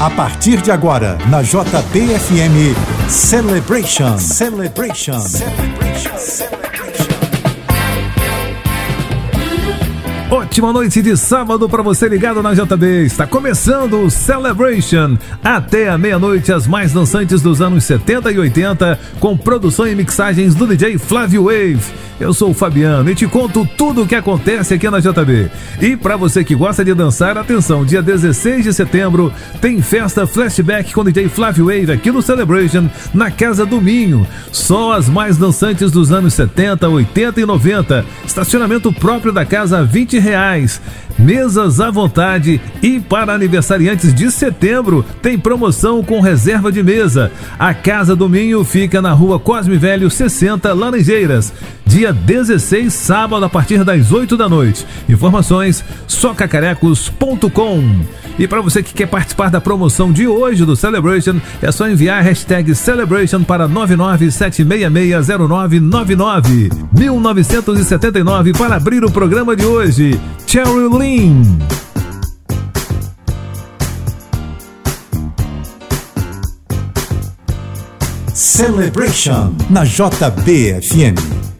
A partir de agora, na JBFM Celebration. Celebration. Celebration. Celebration. Ótima noite de sábado para você ligado na JB. Está começando o Celebration. Até a meia-noite, as mais dançantes dos anos 70 e 80, com produção e mixagens do DJ Flávio Wave. Eu sou o Fabiano e te conto tudo o que acontece aqui na JB. E para você que gosta de dançar, atenção, dia 16 de setembro tem festa flashback com DJ Flávio Wave aqui no Celebration, na Casa do Minho. Só as mais dançantes dos anos 70, 80 e 90. Estacionamento próprio da casa 20 reais mesas à vontade e para aniversariantes de setembro tem promoção com reserva de mesa. A Casa do Minho fica na rua Cosme Velho 60 Laranjeiras. Dia 16, sábado, a partir das 8 da noite. Informações socacarecos.com. E para você que quer participar da promoção de hoje do Celebration, é só enviar a hashtag Celebration para 997660999. 1979 para abrir o programa de hoje. Cherry Lynn. Celebration na JBFM.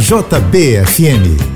JBFM.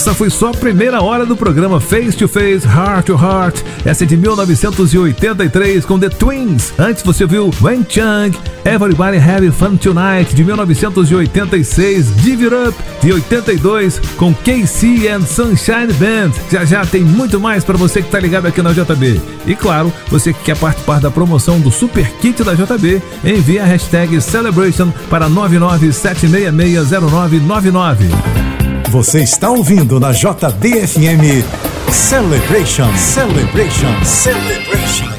Essa foi só a primeira hora do programa Face to Face, Heart to Heart. Essa é de 1983 com The Twins. Antes você viu Wen Chang, Everybody Have Fun Tonight de 1986, Give It Up de 82 com KC and Sunshine Band. Já já tem muito mais para você que tá ligado aqui na JB. E claro, você que quer participar da promoção do Super Kit da JB, envie a hashtag Celebration para 997660999. Você está ouvindo na JBFM Celebration, Celebration, Celebration.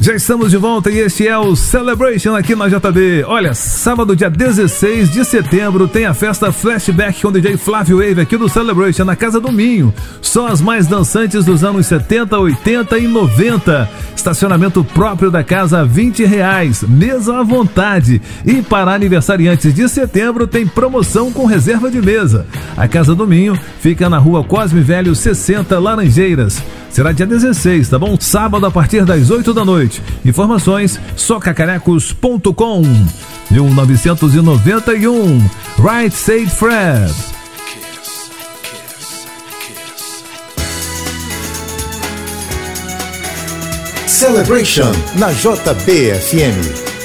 Já estamos de volta e este é o Celebration aqui na JB. Olha, sábado, dia 16 de setembro, tem a festa Flashback com o DJ Flávio Wave aqui do Celebration na Casa do Minho. Só as mais dançantes dos anos 70, 80 e 90. Estacionamento próprio da casa, 20 reais, mesa à vontade. E para aniversariantes de setembro, tem promoção com reserva de mesa. A Casa do Minho fica na rua Cosme Velho 60 Laranjeiras. Será dia 16, tá bom? Sábado a partir das 8 da noite. Informações socacarecos.com 1991 Right Said Fred. Celebration na JBFM.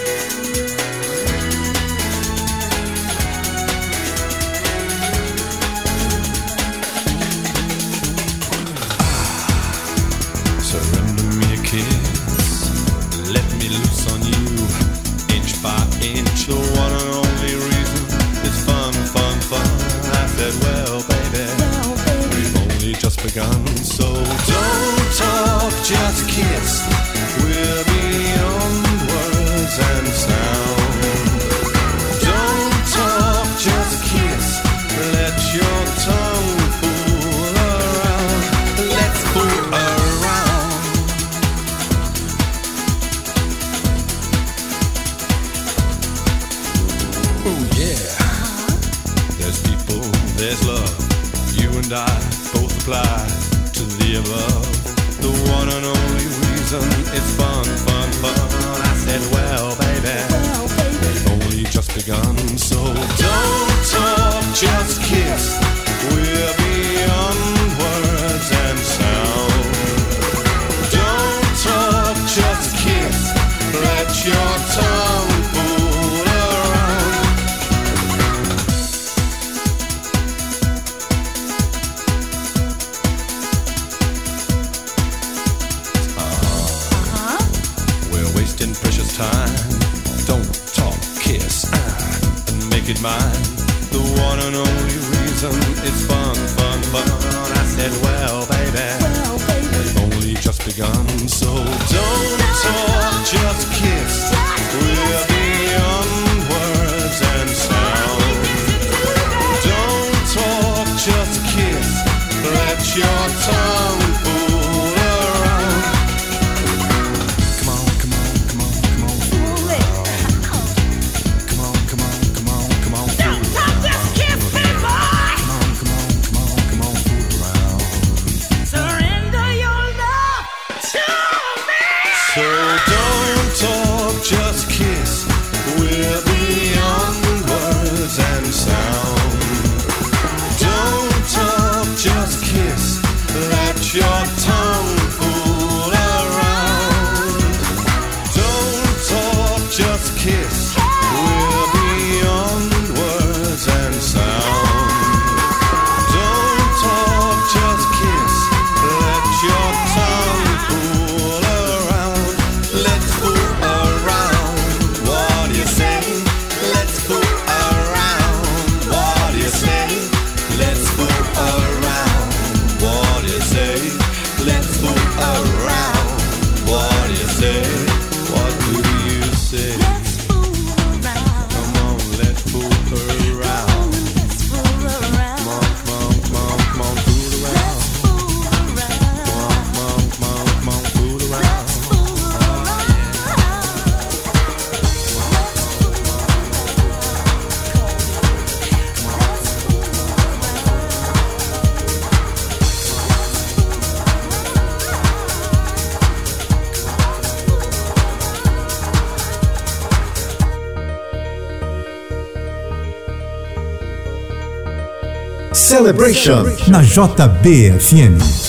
Na JBFM.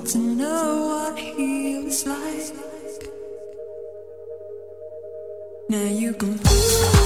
to know what he was like. Now you can.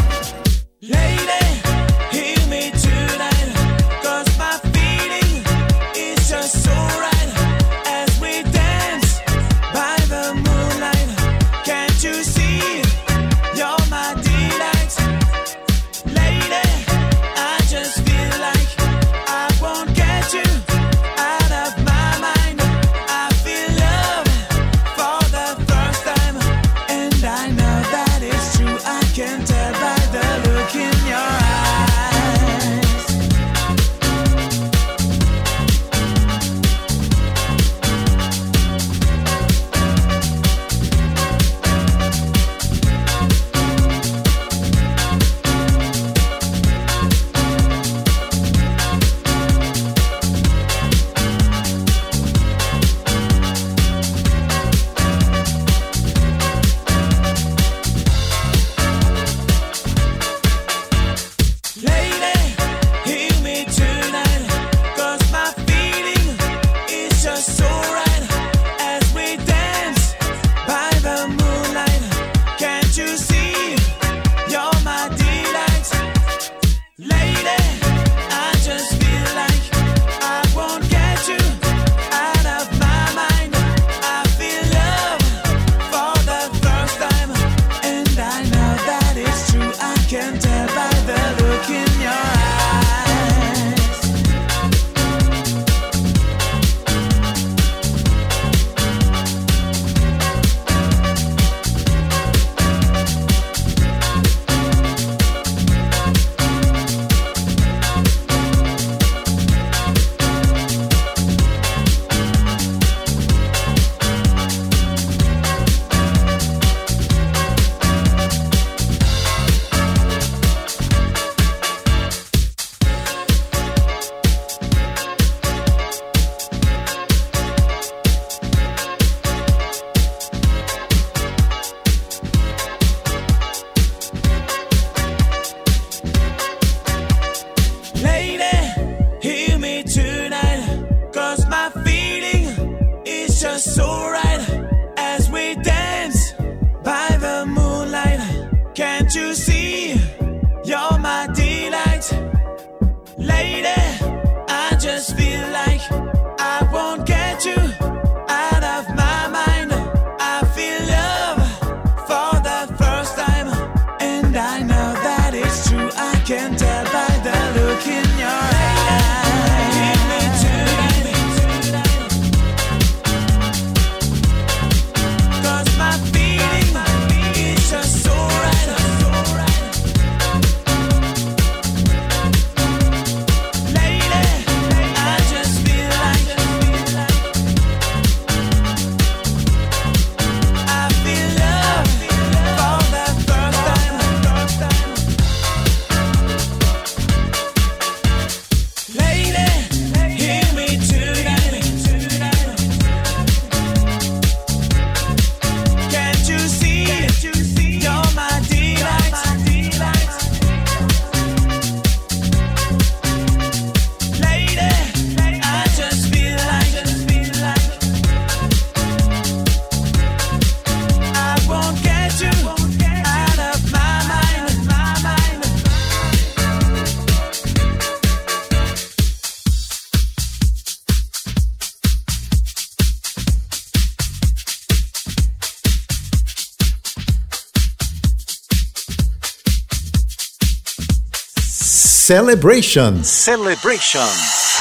Celebration. Celebration.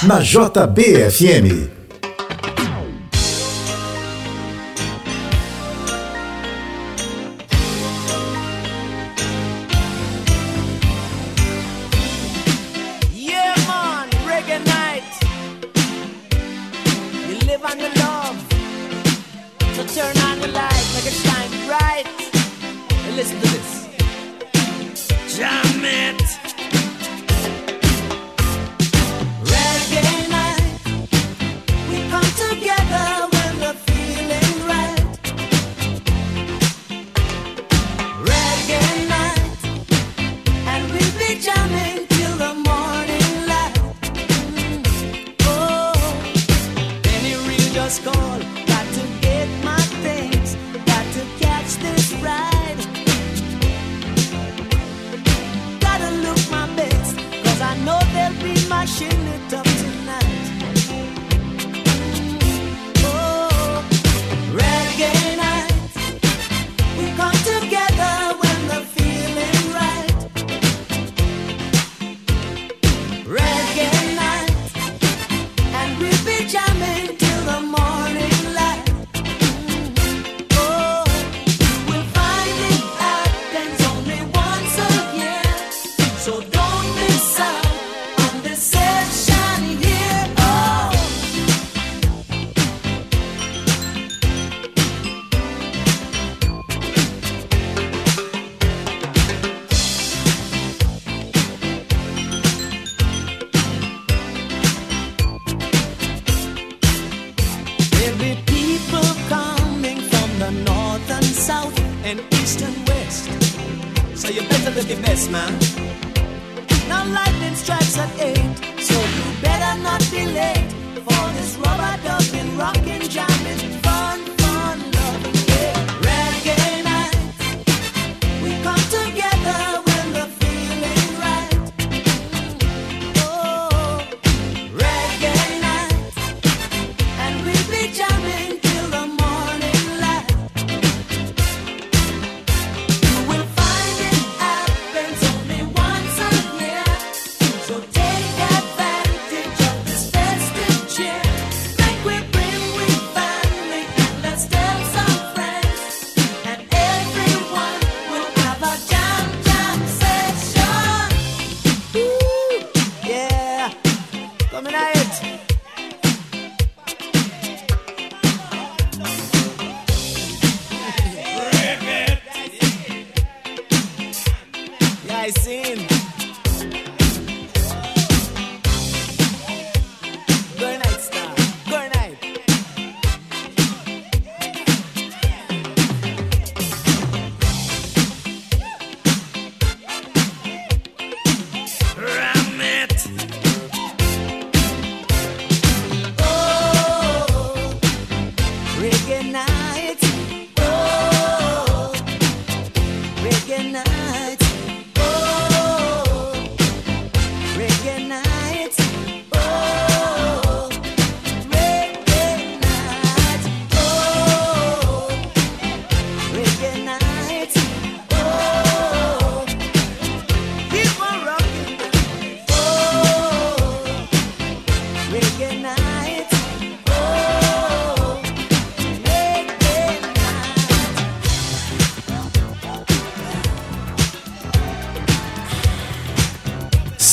Na JBFM.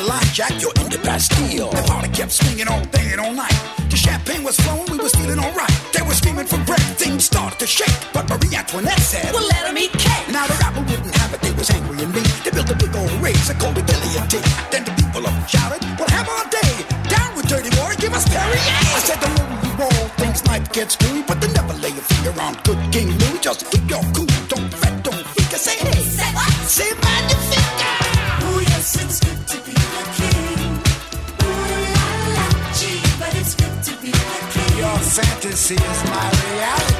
a lockjack, you're in the Bastille. The party kept swinging all day and all night. The champagne was flowing, we was feeling alright. They were screaming for breath, things started to shake. But Marie Antoinette said, Well, let them eat cake. Now the rabble wouldn't have it, they was angry and mean. They built a big old race, I called it guillotine. Then the people up shouted, We'll have our day. Down with dirty war, give us Perrier. I said, The lower you roll, things might get screwy, but they never lay a finger on good King Louis. Just keep your cool see is my reality.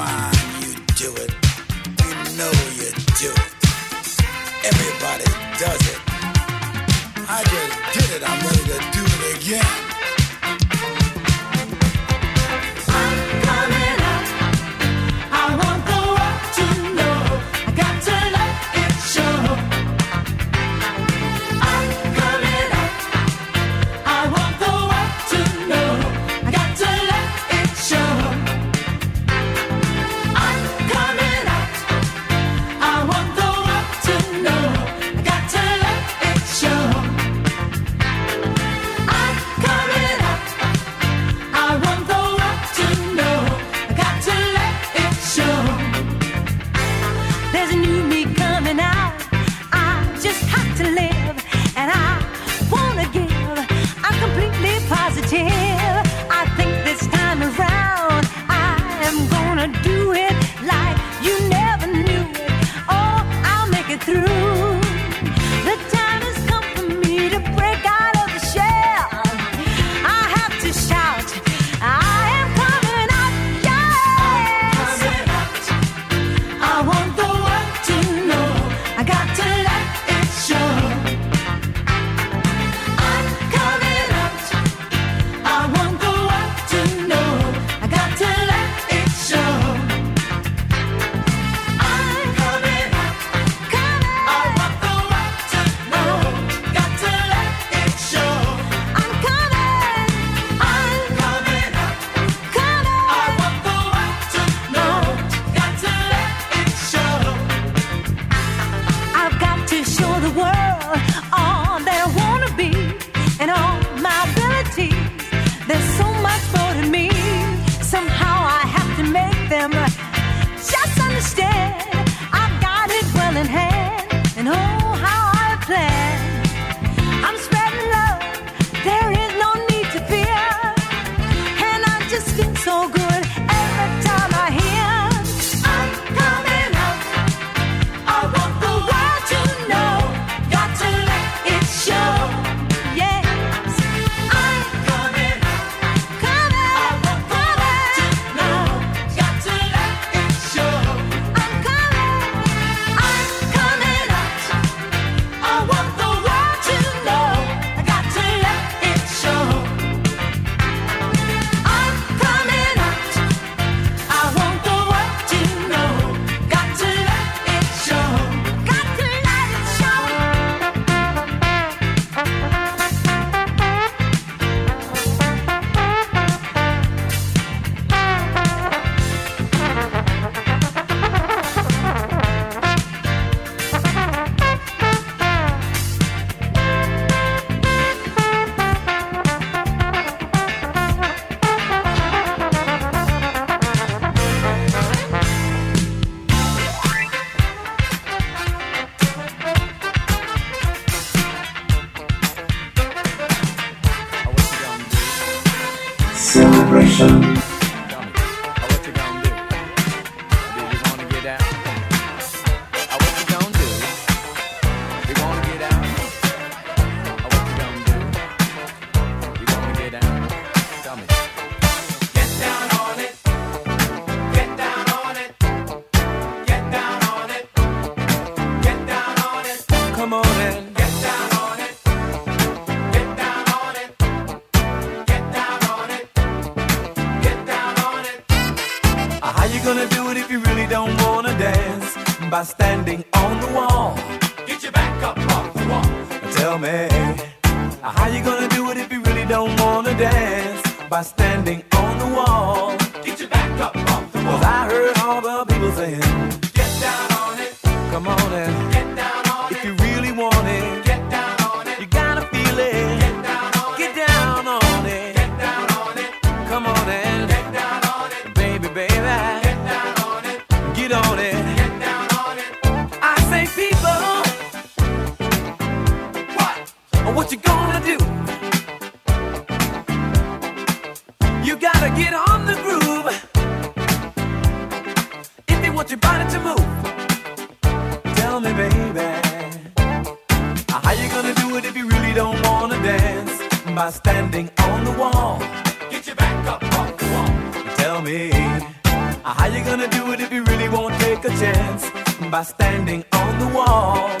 by standing on the wall. Get your back up off the wall. Tell me, how you gonna do it if you really won't take a chance by standing on the wall?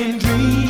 Making dreams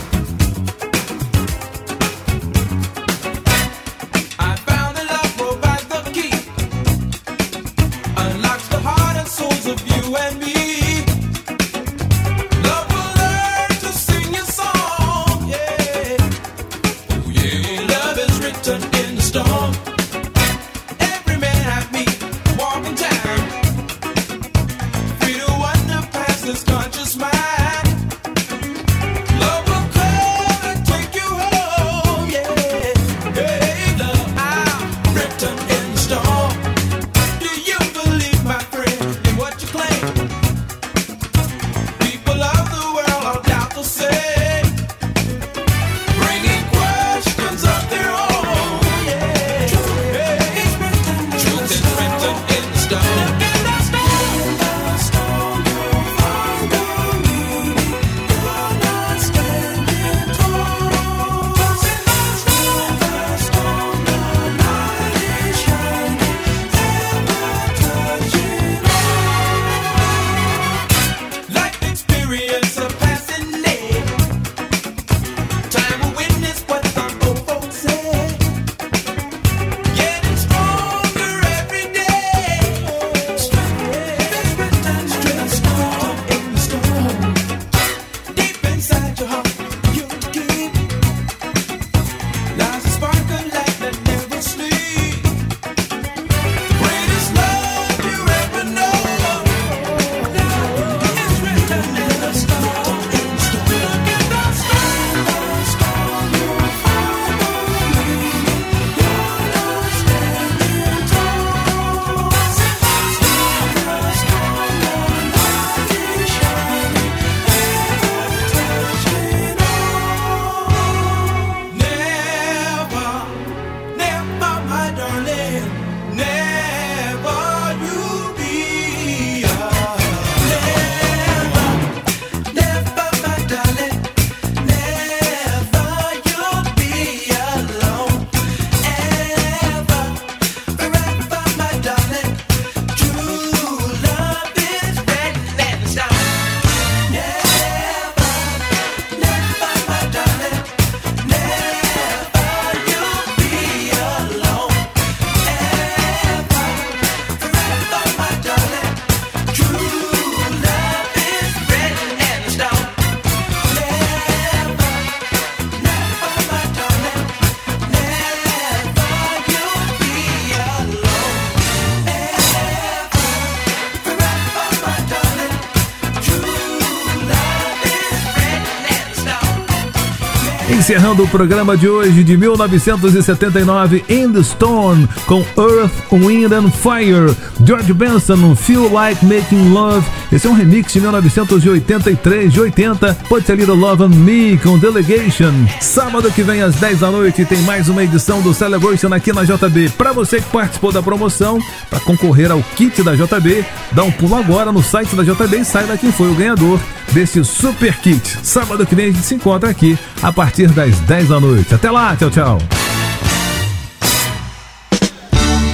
Encerrando o programa de hoje de 1979, In the Stone, com Earth, Wind and Fire, George Benson, Feel Like Making Love. Esse é um remix de 1983, de 80, Put a Little Love on Me, com Delegation. Sábado que vem às 10 da noite tem mais uma edição do Celebration aqui na JB. Para você que participou da promoção, para concorrer ao kit da JB, dá um pulo agora no site da JB e saiba quem foi o ganhador desse super kit. Sábado que vem a gente se encontra aqui a partir das 10 da noite. Até lá, tchau, tchau.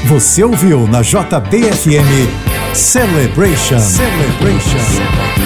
Você ouviu na JBFM Celebration. Celebration.